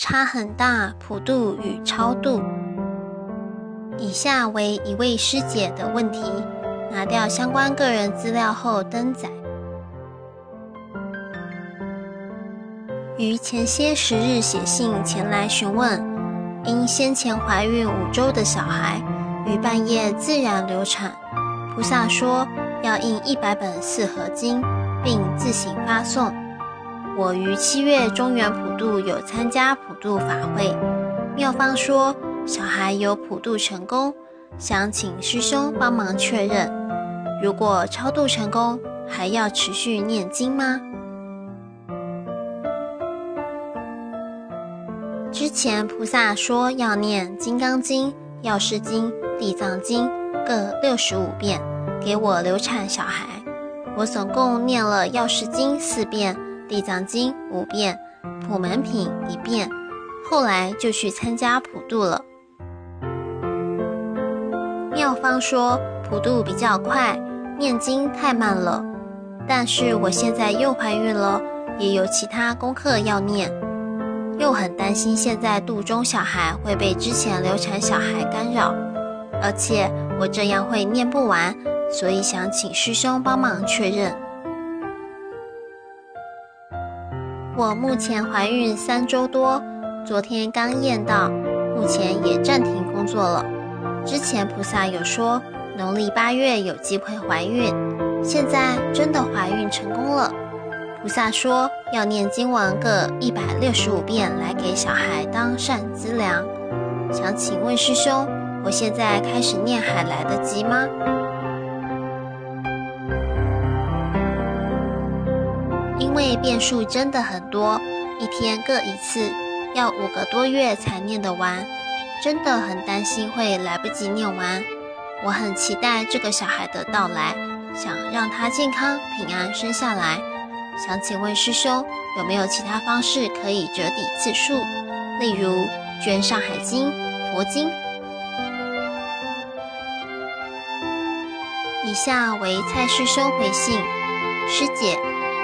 差很大，普度与超度。以下为一位师姐的问题，拿掉相关个人资料后登载。于前些时日写信前来询问，因先前怀孕五周的小孩于半夜自然流产，菩萨说要印一百本四合经，并自行发送。我于七月中元普渡有参加普渡法会，妙方说小孩有普渡成功，想请师兄帮忙确认。如果超度成功，还要持续念经吗？之前菩萨说要念《金刚经》《药师经》《地藏经》各六十五遍，给我流产小孩。我总共念了《药师经》四遍，《地藏经》五遍，《普门品》一遍。后来就去参加普渡了。妙方说普渡比较快，念经太慢了。但是我现在又怀孕了，也有其他功课要念。又很担心现在肚中小孩会被之前流产小孩干扰，而且我这样会念不完，所以想请师兄帮忙确认。我目前怀孕三周多，昨天刚验到，目前也暂停工作了。之前菩萨有说农历八月有机会怀孕，现在真的怀孕成功了。菩萨说要念经文各一百六十五遍来给小孩当善资粮，想请问师兄，我现在开始念还来得及吗？因为变数真的很多，一天各一次，要五个多月才念得完，真的很担心会来不及念完。我很期待这个小孩的到来，想让他健康平安生下来。想请问师兄，有没有其他方式可以折抵次数？例如捐《上海经》、佛经。以下为蔡师兄回信：师姐，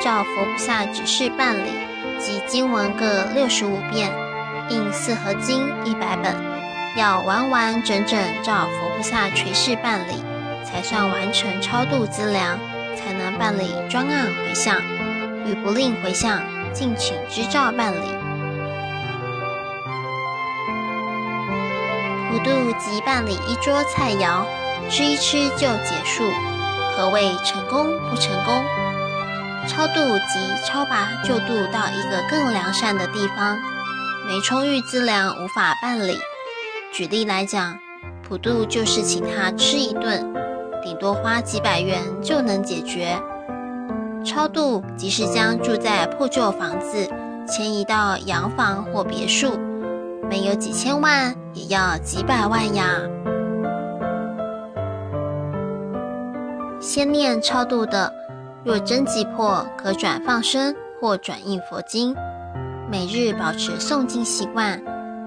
照佛菩萨指示办理，即经文各六十五遍，印四合经一百本，要完完整整照佛菩萨垂示办理，才算完成超度资粮，才能办理专案回向。与不吝回向，敬请支照办理。普渡即办理一桌菜肴，吃一吃就结束，何谓成功不成功？超度即超拔救度到一个更良善的地方，没充裕资粮无法办理。举例来讲，普渡就是请他吃一顿，顶多花几百元就能解决。超度即是将住在破旧房子迁移到洋房或别墅，没有几千万也要几百万呀。先念超度的，若真急迫，可转放生或转印佛经，每日保持诵经习惯，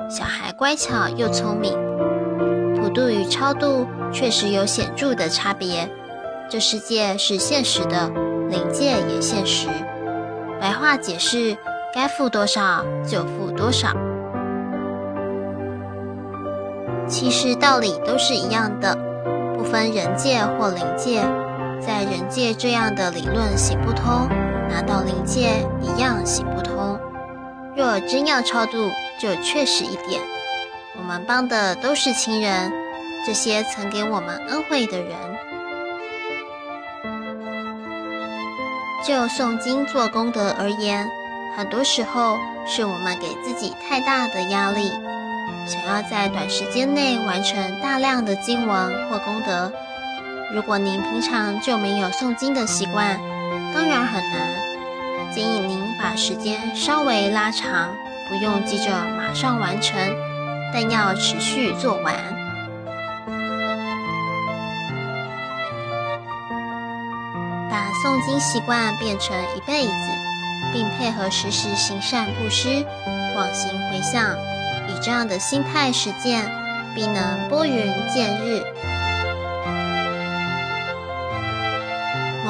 小孩乖巧又聪明。普渡与超度确实有显著的差别，这世界是现实的。灵界也现实，白话解释，该付多少就付多少。其实道理都是一样的，不分人界或灵界。在人界这样的理论行不通，拿到灵界一样行不通。若真要超度，就确实一点，我们帮的都是亲人，这些曾给我们恩惠的人。就诵经做功德而言，很多时候是我们给自己太大的压力，想要在短时间内完成大量的经文或功德。如果您平常就没有诵经的习惯，当然很难。建议您把时间稍微拉长，不用急着马上完成，但要持续做完。把诵经习惯变成一辈子，并配合时时行善布施、广行回向，以这样的心态实践，必能拨云见日。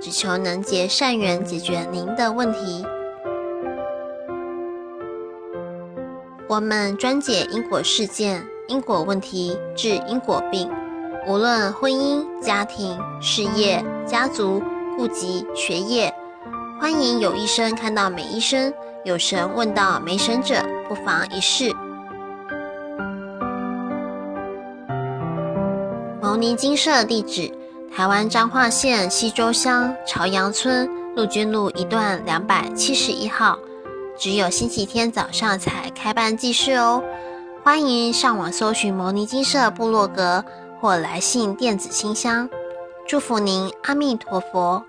只求能结善缘，解决您的问题。我们专解因果事件、因果问题，治因果病。无论婚姻、家庭、事业、家族、户籍、学业，欢迎有医生看到没医生，有神问到没神者，不妨一试。牟尼精舍地址：台湾彰化县西州乡朝阳村陆军路一段两百七十一号。只有星期天早上才开办祭事哦，欢迎上网搜寻摩尼精舍部落格或来信电子信箱，祝福您，阿弥陀佛。